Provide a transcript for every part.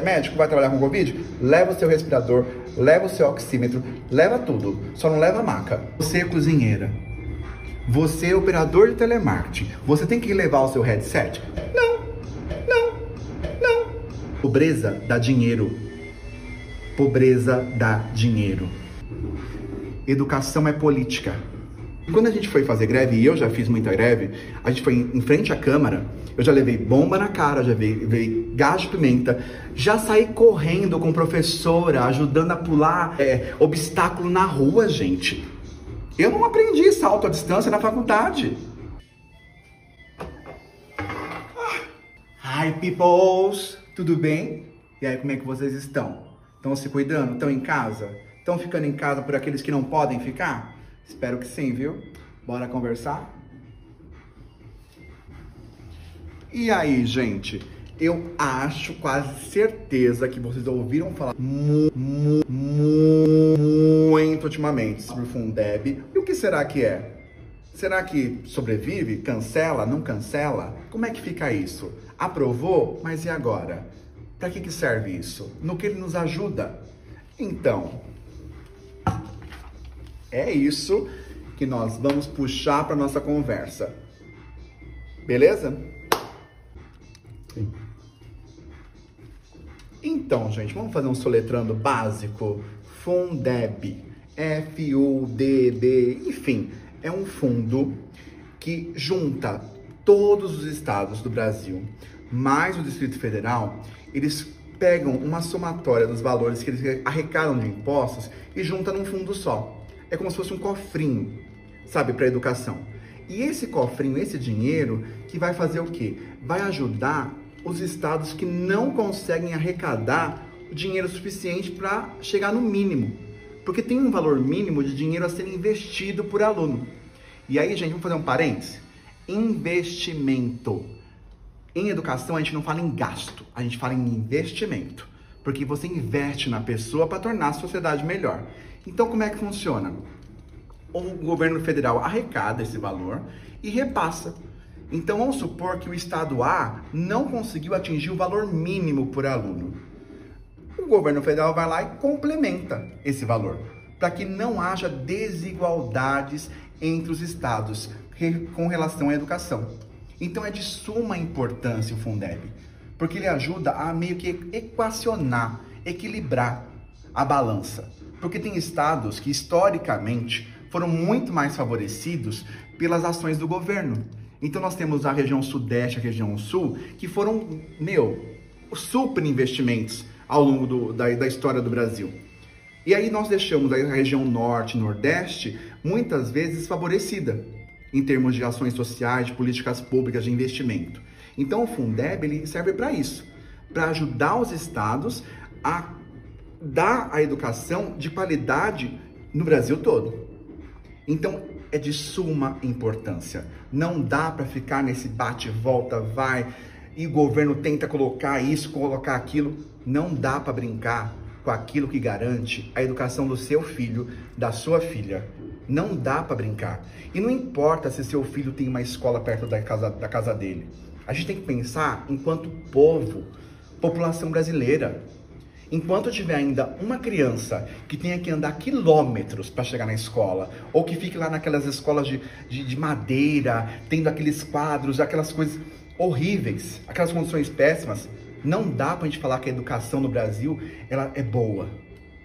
é médico, vai trabalhar com Covid, leva o seu respirador, leva o seu oxímetro, leva tudo. Só não leva a maca. Você é cozinheira. Você é operador de telemarketing. Você tem que levar o seu headset? Não, não, não. Pobreza dá dinheiro. Pobreza dá dinheiro. Educação é política. Quando a gente foi fazer greve, e eu já fiz muita greve, a gente foi em frente à Câmara, eu já levei bomba na cara, já levei, gás de pimenta, já saí correndo com professora, ajudando a pular é, obstáculo na rua, gente. Eu não aprendi salto à distância na faculdade. Hi, peoples! Tudo bem? E aí, como é que vocês estão? Estão se cuidando? Estão em casa? Estão ficando em casa por aqueles que não podem ficar? Espero que sim, viu? Bora conversar? E aí, gente? Eu acho quase certeza que vocês ouviram falar mu, mu, muito ultimamente sobre o Fundeb. E o que será que é? Será que sobrevive? Cancela? Não cancela? Como é que fica isso? Aprovou? Mas e agora? Para que, que serve isso? No que ele nos ajuda? Então, é isso que nós vamos puxar para nossa conversa. Beleza? Sim. Então, gente, vamos fazer um soletrando básico. Fundeb. F-U-D-D. Enfim, é um fundo que junta todos os estados do Brasil, mais o Distrito Federal, eles pegam uma somatória dos valores que eles arrecadam de impostos e juntam num fundo só é como se fosse um cofrinho, sabe, para educação. E esse cofrinho, esse dinheiro, que vai fazer o quê? Vai ajudar os estados que não conseguem arrecadar o dinheiro suficiente para chegar no mínimo. Porque tem um valor mínimo de dinheiro a ser investido por aluno. E aí, gente, vamos fazer um parênteses? Investimento. Em educação, a gente não fala em gasto, a gente fala em investimento. Porque você investe na pessoa para tornar a sociedade melhor. Então, como é que funciona? O governo federal arrecada esse valor e repassa. Então, vamos supor que o estado A não conseguiu atingir o valor mínimo por aluno. O governo federal vai lá e complementa esse valor, para que não haja desigualdades entre os estados com relação à educação. Então, é de suma importância o Fundeb, porque ele ajuda a meio que equacionar, equilibrar a balança. Porque tem estados que historicamente foram muito mais favorecidos pelas ações do governo. Então nós temos a região sudeste, a região sul, que foram, meu, super investimentos ao longo do, da, da história do Brasil. E aí nós deixamos a região norte nordeste muitas vezes favorecida em termos de ações sociais, de políticas públicas, de investimento. Então o Fundeb serve para isso, para ajudar os estados a dar a educação de qualidade no Brasil todo. Então, é de suma importância. Não dá para ficar nesse bate volta, vai e o governo tenta colocar isso, colocar aquilo. Não dá para brincar com aquilo que garante a educação do seu filho, da sua filha. Não dá para brincar. E não importa se seu filho tem uma escola perto da casa, da casa dele. A gente tem que pensar enquanto povo, população brasileira. Enquanto tiver ainda uma criança que tenha que andar quilômetros para chegar na escola, ou que fique lá naquelas escolas de, de, de, madeira, tendo aqueles quadros, aquelas coisas horríveis, aquelas condições péssimas, não dá para a gente falar que a educação no Brasil ela é boa.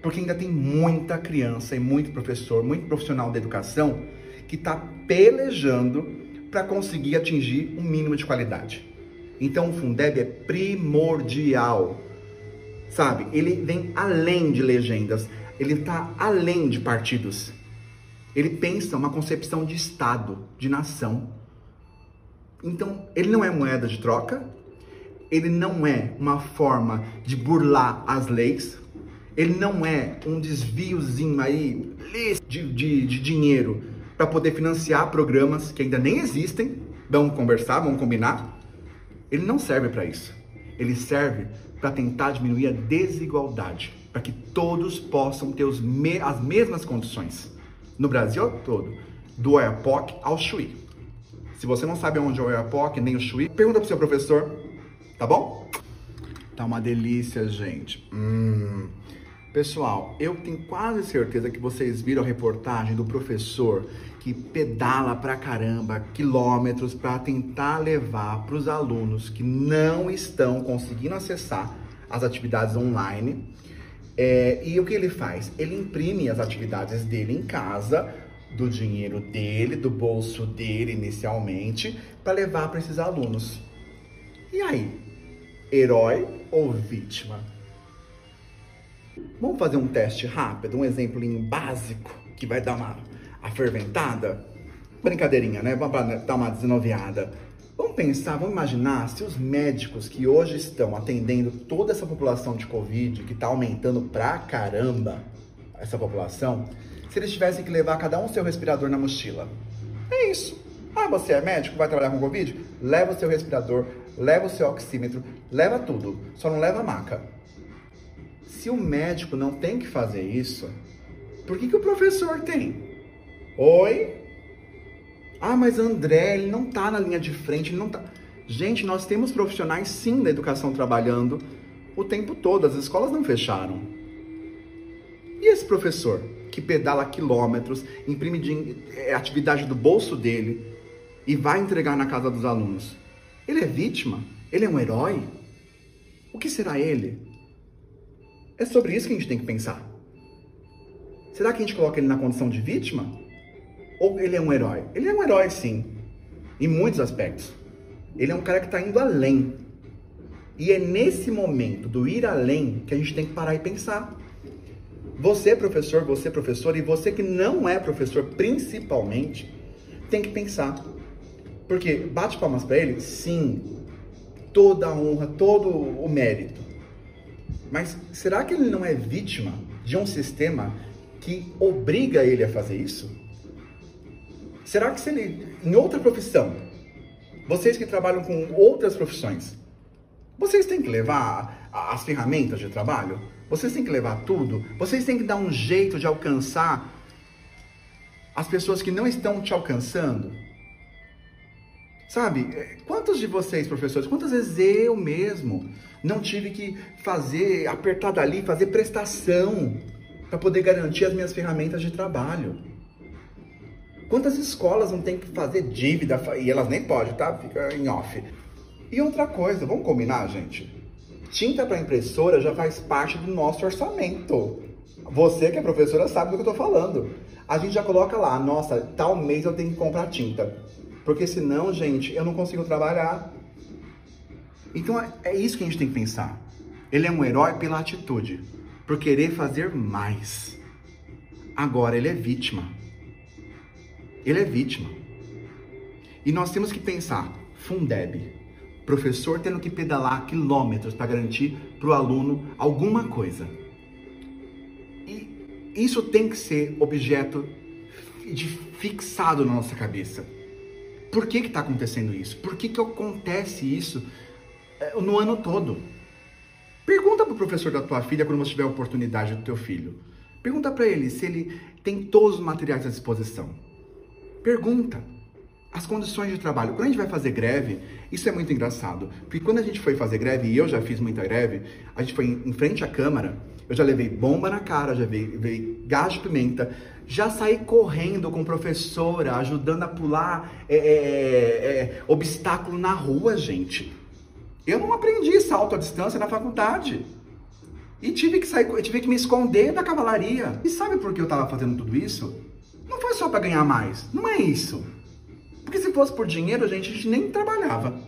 Porque ainda tem muita criança e muito professor, muito profissional da educação que está pelejando para conseguir atingir um mínimo de qualidade. Então o Fundeb é primordial sabe? Ele vem além de legendas, ele está além de partidos. Ele pensa uma concepção de Estado, de nação. Então, ele não é moeda de troca, ele não é uma forma de burlar as leis, ele não é um desviozinho aí de, de, de dinheiro para poder financiar programas que ainda nem existem. Vamos conversar, vamos combinar. Ele não serve para isso. Ele serve para tentar diminuir a desigualdade, para que todos possam ter me as mesmas condições no Brasil todo, do Oiapoque ao Chuí. Se você não sabe onde é o Oiapoque nem o Chuí, pergunta para o seu professor, tá bom? Tá uma delícia, gente. Hum. Pessoal, eu tenho quase certeza que vocês viram a reportagem do professor que pedala pra caramba quilômetros para tentar levar para os alunos que não estão conseguindo acessar as atividades online. É, e o que ele faz? Ele imprime as atividades dele em casa, do dinheiro dele, do bolso dele inicialmente, para levar para esses alunos. E aí? Herói ou vítima? Vamos fazer um teste rápido, um exemplo básico que vai dar uma aferventada? Brincadeirinha, né? Vamos dar uma desenoviada. Vamos pensar, vamos imaginar se os médicos que hoje estão atendendo toda essa população de Covid, que está aumentando pra caramba essa população, se eles tivessem que levar cada um seu respirador na mochila. É isso. Ah, você é médico, vai trabalhar com Covid? Leva o seu respirador, leva o seu oxímetro, leva tudo, só não leva a maca. Se o médico não tem que fazer isso, por que, que o professor tem? Oi? Ah, mas André, ele não tá na linha de frente, ele não tá. Gente, nós temos profissionais sim da educação trabalhando o tempo todo, as escolas não fecharam. E esse professor que pedala quilômetros, imprime de, é, atividade do bolso dele e vai entregar na casa dos alunos? Ele é vítima? Ele é um herói? O que será ele? É sobre isso que a gente tem que pensar. Será que a gente coloca ele na condição de vítima? Ou ele é um herói? Ele é um herói, sim. Em muitos aspectos. Ele é um cara que está indo além. E é nesse momento do ir além que a gente tem que parar e pensar. Você, professor, você, professor, e você que não é professor, principalmente, tem que pensar. Porque bate palmas para ele? Sim. Toda a honra, todo o mérito. Mas será que ele não é vítima de um sistema que obriga ele a fazer isso? Será que se ele, em outra profissão, vocês que trabalham com outras profissões, vocês têm que levar as ferramentas de trabalho? Vocês têm que levar tudo? Vocês têm que dar um jeito de alcançar as pessoas que não estão te alcançando? Sabe, é, quantos de vocês, professores, quantas vezes eu mesmo não tive que fazer, apertar dali, fazer prestação para poder garantir as minhas ferramentas de trabalho? Quantas escolas não tem que fazer dívida e elas nem podem, tá? Fica em off. E outra coisa, vamos combinar, gente? Tinta para impressora já faz parte do nosso orçamento. Você que é professora sabe do que eu estou falando. A gente já coloca lá, nossa, tal mês eu tenho que comprar tinta. Porque senão, gente, eu não consigo trabalhar. Então é, é isso que a gente tem que pensar. Ele é um herói pela atitude, por querer fazer mais. Agora ele é vítima. Ele é vítima. E nós temos que pensar, Fundeb, professor tendo que pedalar quilômetros para garantir para o aluno alguma coisa. E isso tem que ser objeto de fixado na nossa cabeça. Por que está acontecendo isso? Por que, que acontece isso eh, no ano todo? Pergunta para o professor da tua filha quando você tiver a oportunidade do teu filho. Pergunta para ele se ele tem todos os materiais à disposição. Pergunta as condições de trabalho. Quando a gente vai fazer greve, isso é muito engraçado. Porque quando a gente foi fazer greve, e eu já fiz muita greve, a gente foi em frente à Câmara, eu já levei bomba na cara, já levei gás de pimenta, já saí correndo com professora, ajudando a pular é, é, é, obstáculo na rua, gente. Eu não aprendi salto à distância na faculdade. E tive que sair, tive que me esconder da cavalaria. E sabe por que eu estava fazendo tudo isso? Não foi só para ganhar mais. Não é isso. Porque se fosse por dinheiro, gente, a gente nem trabalhava.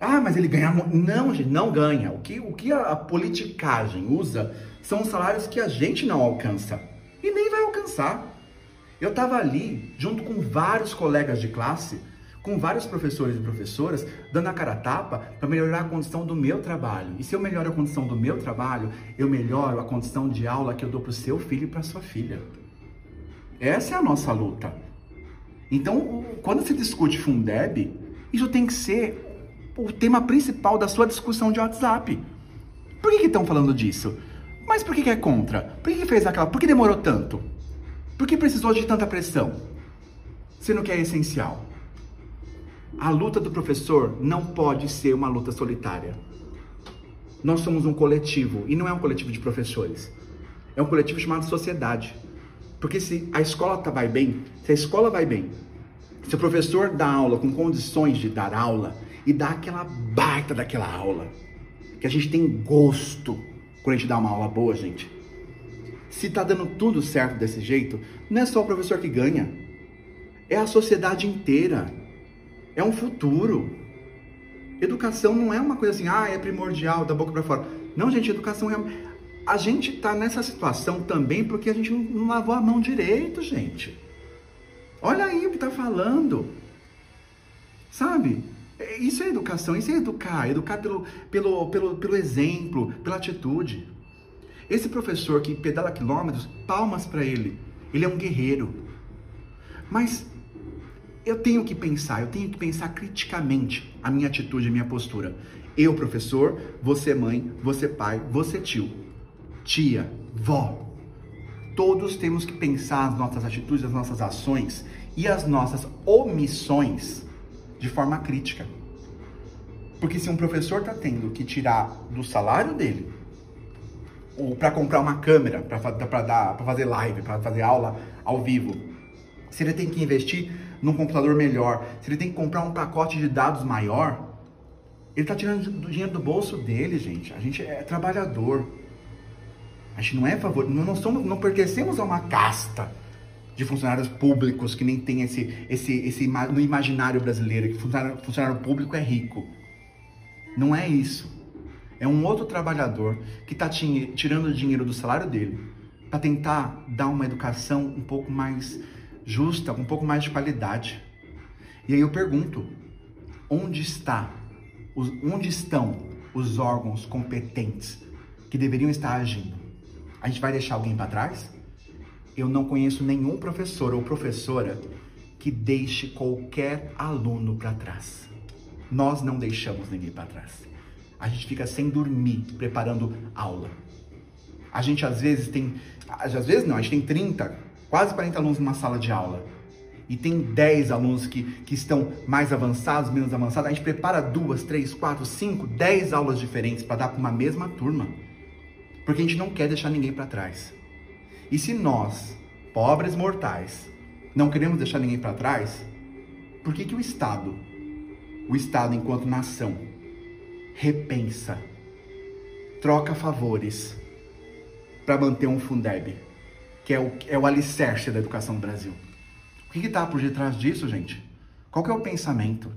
Ah, mas ele ganha. Não, gente, não ganha. O que, o que a, a politicagem usa são os salários que a gente não alcança. Alcançar. Eu estava ali, junto com vários colegas de classe, com vários professores e professoras, dando a cara a tapa para melhorar a condição do meu trabalho. E se eu melhoro a condição do meu trabalho, eu melhoro a condição de aula que eu dou para o seu filho e para sua filha. Essa é a nossa luta. Então, quando se discute Fundeb, isso tem que ser o tema principal da sua discussão de WhatsApp. Por que estão falando disso? Mas por que, que é contra? Por que, que fez aquela? Por que demorou tanto? Por que precisou de tanta pressão? Sendo que é essencial. A luta do professor não pode ser uma luta solitária. Nós somos um coletivo e não é um coletivo de professores. É um coletivo chamado sociedade. Porque se a escola tá, vai bem, se a escola vai bem, se o professor dá aula com condições de dar aula e dá aquela baita daquela aula, que a gente tem gosto quando a gente dá uma aula boa, gente. Se tá dando tudo certo desse jeito, não é só o professor que ganha, é a sociedade inteira. É um futuro. Educação não é uma coisa assim, ah, é primordial, da boca para fora. Não, gente, educação é. A gente tá nessa situação também porque a gente não lavou a mão direito, gente. Olha aí o que tá falando. Sabe? É, isso é educação, isso é educar, educar pelo, pelo, pelo, pelo exemplo, pela atitude. Esse professor que pedala quilômetros, palmas para ele. Ele é um guerreiro. Mas eu tenho que pensar, eu tenho que pensar criticamente a minha atitude, a minha postura. Eu, professor, você mãe, você pai, você tio, tia, vó. Todos temos que pensar as nossas atitudes, as nossas ações e as nossas omissões de forma crítica. Porque se um professor está tendo que tirar do salário dele para comprar uma câmera para fazer live, para fazer aula ao vivo, se ele tem que investir num computador melhor, se ele tem que comprar um pacote de dados maior, ele está tirando do dinheiro do bolso dele, gente. A gente é trabalhador. A gente não é favor, não, somos, não pertencemos a uma casta de funcionários públicos que nem tem esse, esse, esse no imaginário brasileiro que funcionário, funcionário público é rico. Não é isso. É um outro trabalhador que está tirando o dinheiro do salário dele para tentar dar uma educação um pouco mais justa, um pouco mais de qualidade. E aí eu pergunto, onde está, onde estão os órgãos competentes que deveriam estar agindo? A gente vai deixar alguém para trás? Eu não conheço nenhum professor ou professora que deixe qualquer aluno para trás. Nós não deixamos ninguém para trás. A gente fica sem dormir preparando aula. A gente às vezes tem, às vezes não, a gente tem 30, quase 40 alunos numa sala de aula. E tem 10 alunos que, que estão mais avançados, menos avançados. A gente prepara duas, três, quatro, cinco, dez aulas diferentes para dar para uma mesma turma. Porque a gente não quer deixar ninguém para trás. E se nós, pobres mortais, não queremos deixar ninguém para trás, por que, que o Estado, o Estado enquanto nação, repensa, troca favores para manter um Fundeb, que é o, é o alicerce da educação no Brasil? O que está por detrás disso, gente? Qual é o pensamento?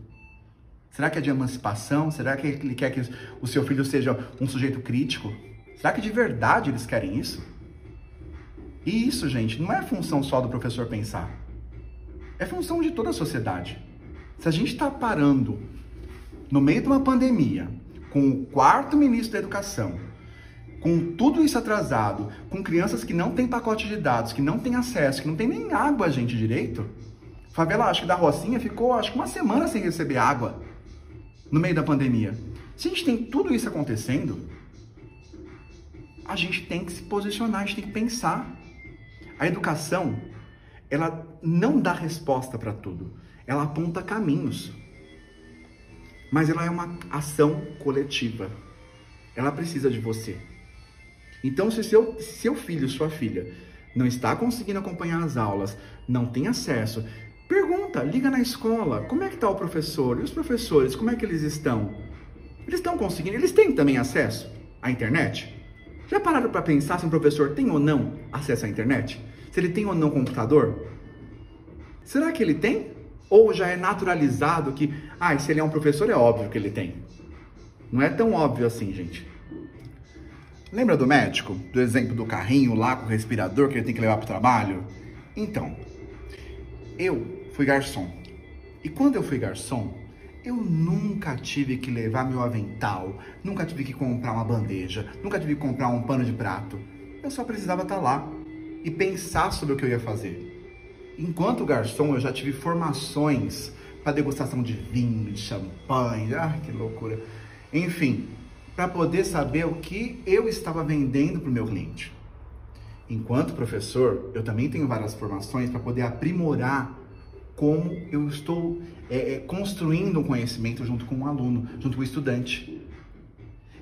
Será que é de emancipação? Será que ele quer que o seu filho seja um sujeito crítico? Será que de verdade eles querem isso? E isso, gente, não é função só do professor pensar. É função de toda a sociedade. Se a gente está parando no meio de uma pandemia, com o quarto ministro da Educação, com tudo isso atrasado, com crianças que não têm pacote de dados, que não têm acesso, que não tem nem água, gente, direito. Favela, acho que da Rocinha ficou, acho que uma semana sem receber água no meio da pandemia. Se a gente tem tudo isso acontecendo, a gente tem que se posicionar, a gente tem que pensar. A educação, ela não dá resposta para tudo. Ela aponta caminhos. Mas ela é uma ação coletiva. Ela precisa de você. Então, se seu, seu filho, sua filha, não está conseguindo acompanhar as aulas, não tem acesso, pergunta, liga na escola, como é que está o professor? E os professores, como é que eles estão? Eles estão conseguindo? Eles têm também acesso à internet? Já pararam para pensar se um professor tem ou não acesso à internet? Se ele tem ou não computador? Será que ele tem? Ou já é naturalizado que, ah, se ele é um professor, é óbvio que ele tem? Não é tão óbvio assim, gente. Lembra do médico? Do exemplo do carrinho lá com o respirador que ele tem que levar para o trabalho? Então, eu fui garçom. E quando eu fui garçom, eu nunca tive que levar meu avental, nunca tive que comprar uma bandeja, nunca tive que comprar um pano de prato. Eu só precisava estar lá e pensar sobre o que eu ia fazer. Enquanto garçom, eu já tive formações para degustação de vinho, de champanhe, ah, que loucura. Enfim, para poder saber o que eu estava vendendo para o meu cliente. Enquanto professor, eu também tenho várias formações para poder aprimorar como eu estou é, é, construindo um conhecimento junto com um aluno, junto com o estudante.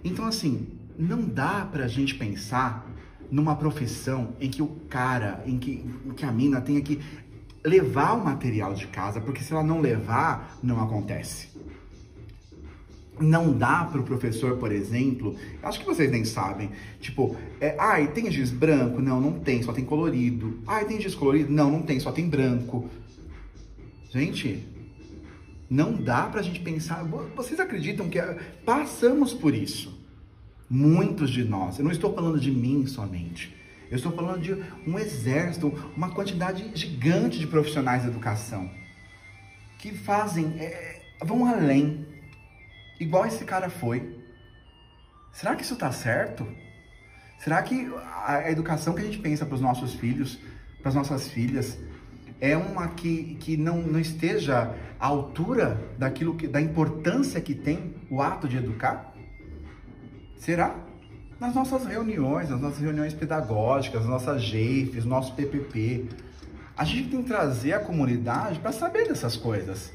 Então, assim, não dá pra gente pensar numa profissão em que o cara, em que, em que a mina tenha que levar o material de casa, porque se ela não levar, não acontece. Não dá para o professor, por exemplo, acho que vocês nem sabem, tipo, é, ai, tem giz branco? Não, não tem, só tem colorido. Ai, tem giz colorido? Não, não tem, só tem branco. Gente, não dá pra gente pensar, vocês acreditam que passamos por isso? Muitos de nós, eu não estou falando de mim somente, eu estou falando de um exército, uma quantidade gigante de profissionais da educação que fazem, é, vão além, igual esse cara foi. Será que isso está certo? Será que a educação que a gente pensa para os nossos filhos, para as nossas filhas, é uma que, que não, não esteja à altura daquilo que, da importância que tem o ato de educar? Será? Nas nossas reuniões, nas nossas reuniões pedagógicas, nas nossas GEIFs, nosso PPP, a gente tem que trazer a comunidade para saber dessas coisas.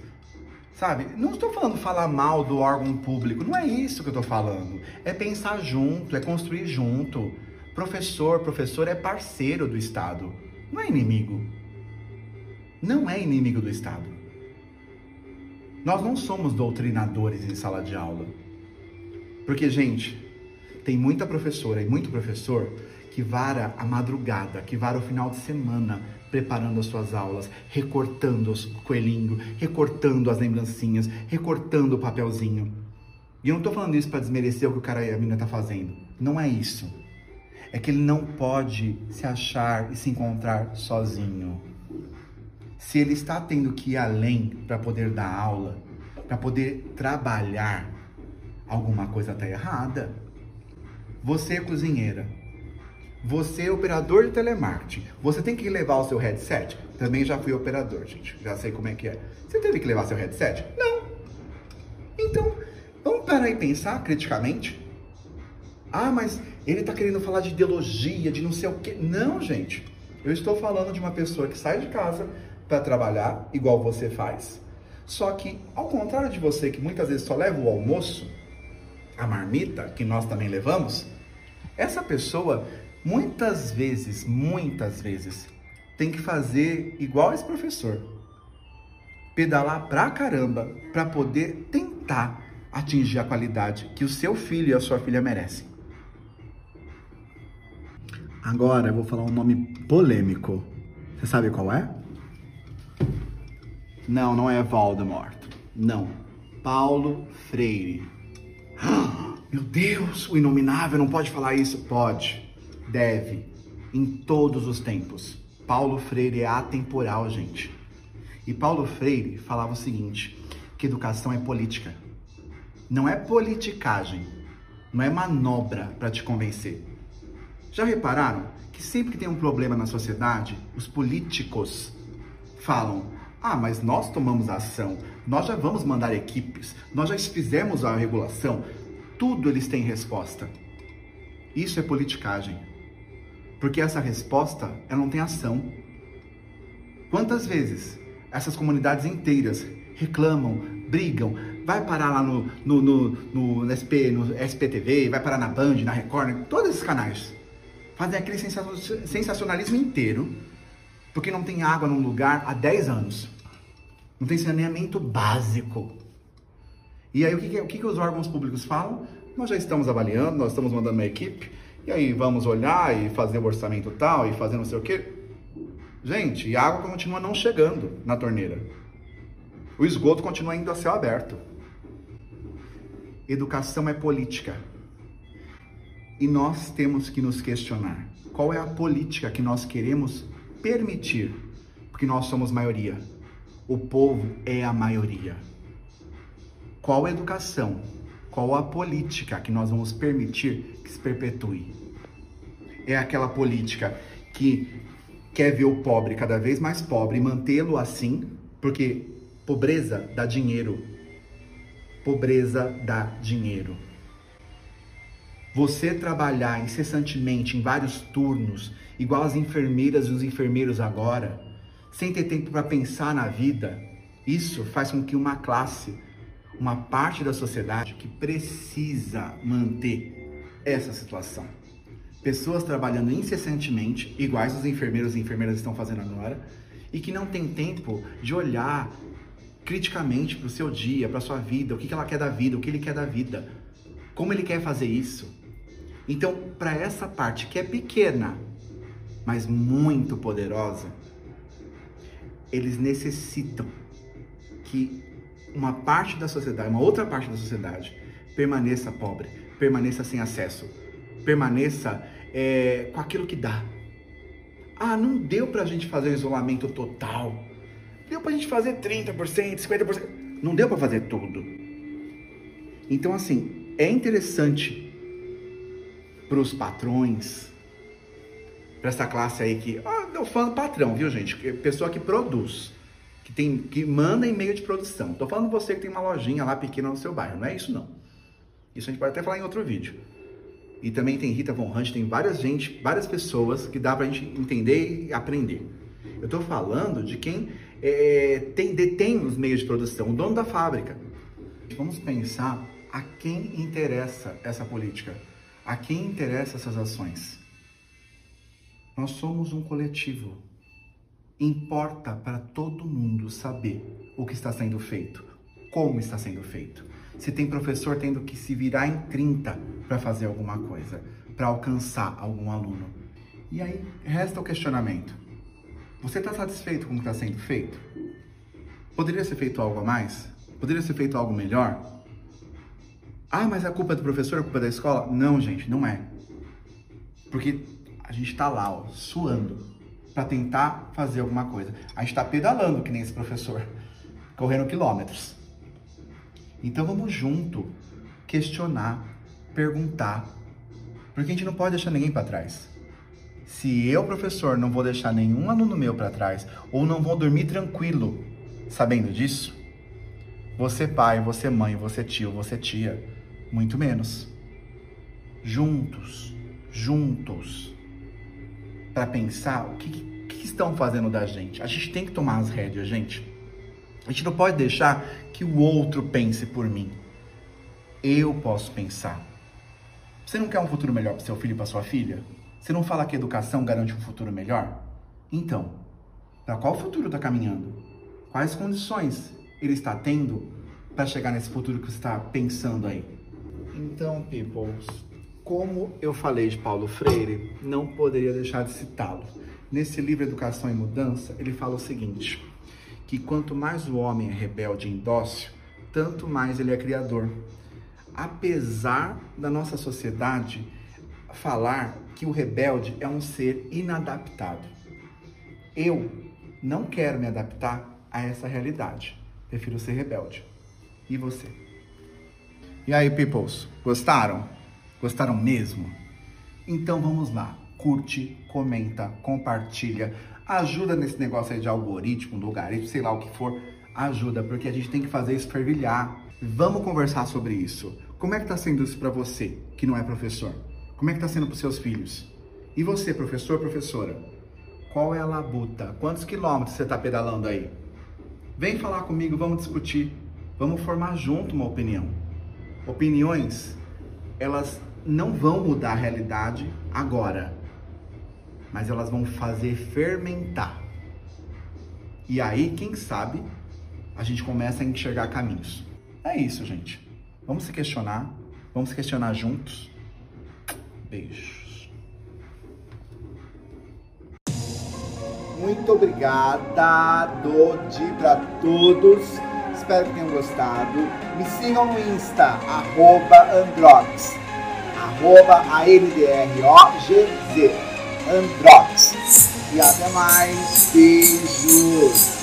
Sabe? Não estou falando falar mal do órgão público, não é isso que eu estou falando. É pensar junto, é construir junto. Professor, professor é parceiro do Estado, não é inimigo. Não é inimigo do Estado. Nós não somos doutrinadores em sala de aula. Porque, gente, tem muita professora e muito professor que vara a madrugada, que vara o final de semana preparando as suas aulas, recortando os coelhinhos, recortando as lembrancinhas, recortando o papelzinho. E eu não estou falando isso para desmerecer o que o cara e a menina tá fazendo. Não é isso. É que ele não pode se achar e se encontrar sozinho. Se ele está tendo que ir além para poder dar aula, para poder trabalhar, alguma coisa está errada. Você é cozinheira, você é operador de telemarketing. Você tem que levar o seu headset? Também já fui operador, gente. Já sei como é que é. Você teve que levar seu headset? Não. Então, vamos parar e pensar criticamente? Ah, mas ele está querendo falar de ideologia, de não sei o quê. Não, gente. Eu estou falando de uma pessoa que sai de casa para trabalhar, igual você faz. Só que, ao contrário de você, que muitas vezes só leva o almoço, a marmita, que nós também levamos, essa pessoa muitas vezes, muitas vezes, tem que fazer igual esse professor. Pedalar pra caramba para poder tentar atingir a qualidade que o seu filho e a sua filha merecem. Agora eu vou falar um nome polêmico. Você sabe qual é? Não, não é Voldemort. Não. Paulo Freire. Meu Deus, o inominável não pode falar isso? Pode deve, em todos os tempos. Paulo Freire é atemporal, gente. E Paulo Freire falava o seguinte: que educação é política. Não é politicagem, não é manobra para te convencer. Já repararam que sempre que tem um problema na sociedade, os políticos falam: ah, mas nós tomamos ação, nós já vamos mandar equipes, nós já fizemos a regulação, tudo eles têm resposta. Isso é politicagem. Porque essa resposta, ela não tem ação. Quantas vezes essas comunidades inteiras reclamam, brigam, vai parar lá no, no, no, no, SP, no SPTV, vai parar na Band, na Record, todos esses canais. Fazem aquele sensacionalismo inteiro, porque não tem água num lugar há 10 anos. Não tem saneamento básico. E aí o que, o que, que os órgãos públicos falam? Nós já estamos avaliando, nós estamos mandando uma equipe, e aí vamos olhar e fazer o orçamento tal e fazer não sei o quê. Gente, e a água continua não chegando na torneira. O esgoto continua indo a céu aberto. Educação é política. E nós temos que nos questionar: qual é a política que nós queremos permitir? Porque nós somos maioria. O povo é a maioria. Qual a educação, qual a política que nós vamos permitir que se perpetue? é aquela política que quer ver o pobre cada vez mais pobre e mantê-lo assim, porque pobreza dá dinheiro. Pobreza dá dinheiro. Você trabalhar incessantemente em vários turnos, igual as enfermeiras e os enfermeiros agora, sem ter tempo para pensar na vida, isso faz com que uma classe, uma parte da sociedade que precisa manter essa situação. Pessoas trabalhando incessantemente, iguais os enfermeiros e enfermeiras estão fazendo agora, e que não tem tempo de olhar criticamente para o seu dia, para sua vida, o que ela quer da vida, o que ele quer da vida, como ele quer fazer isso. Então, para essa parte que é pequena, mas muito poderosa, eles necessitam que uma parte da sociedade, uma outra parte da sociedade, permaneça pobre, permaneça sem acesso, permaneça é, com aquilo que dá. Ah, não deu para a gente fazer o isolamento total. Deu para a gente fazer 30%, 50%. Não deu para fazer tudo. Então, assim, é interessante para os patrões, para essa classe aí que. Ah, eu falo patrão, viu, gente? Pessoa que produz que, tem, que manda em meio de produção. Tô falando você que tem uma lojinha lá pequena no seu bairro, não é isso não. Isso a gente pode até falar em outro vídeo. E também tem Rita Von Hunt, tem várias gente, várias pessoas que dá pra gente entender e aprender. Eu tô falando de quem é, tem, detém os meios de produção, o dono da fábrica. Vamos pensar a quem interessa essa política, a quem interessa essas ações. Nós somos um coletivo. Importa para todo mundo saber o que está sendo feito, como está sendo feito. Se tem professor tendo que se virar em 30 para fazer alguma coisa, para alcançar algum aluno. E aí resta o questionamento. Você está satisfeito com o que está sendo feito? Poderia ser feito algo a mais? Poderia ser feito algo melhor? Ah, mas a culpa é do professor, a culpa é da escola? Não, gente, não é. Porque a gente está lá, ó, suando, para tentar fazer alguma coisa. A gente está pedalando, que nem esse professor, correndo quilômetros. Então vamos junto questionar, perguntar, porque a gente não pode deixar ninguém para trás. Se eu, professor, não vou deixar nenhum aluno meu para trás, ou não vou dormir tranquilo sabendo disso, você pai, você mãe, você tio, você tia, muito menos. Juntos, juntos, para pensar o que, que estão fazendo da gente. A gente tem que tomar as rédeas, gente. A gente não pode deixar que o outro pense por mim. Eu posso pensar. Você não quer um futuro melhor para seu filho e para sua filha? Você não fala que educação garante um futuro melhor? Então, para qual futuro está caminhando? Quais condições ele está tendo para chegar nesse futuro que você está pensando aí? Então, peoples, como eu falei de Paulo Freire, não poderia deixar de citá-lo. Nesse livro Educação e Mudança, ele fala o seguinte: que quanto mais o homem é rebelde e indócil, tanto mais ele é criador. Apesar da nossa sociedade falar que o rebelde é um ser inadaptado. Eu não quero me adaptar a essa realidade. Prefiro ser rebelde. E você? E aí, peoples, gostaram? Gostaram mesmo? Então vamos lá. Curte, comenta, compartilha. Ajuda nesse negócio aí de algoritmo, logaritmo, sei lá o que for. Ajuda, porque a gente tem que fazer isso fervilhar. Vamos conversar sobre isso. Como é que tá sendo isso para você, que não é professor? Como é que tá sendo para seus filhos? E você, professor, professora? Qual é a labuta? Quantos quilômetros você está pedalando aí? Vem falar comigo, vamos discutir. Vamos formar junto uma opinião. Opiniões, elas não vão mudar a realidade agora, mas elas vão fazer fermentar. E aí, quem sabe, a gente começa a enxergar caminhos. É isso, gente. Vamos se questionar, vamos se questionar juntos. Beijos. Muito obrigada, Dodi, para todos. Espero que tenham gostado. Me sigam no Insta, arroba Androx arroba A-N-D-R-O-G-Z, Androx. E até mais. Beijos.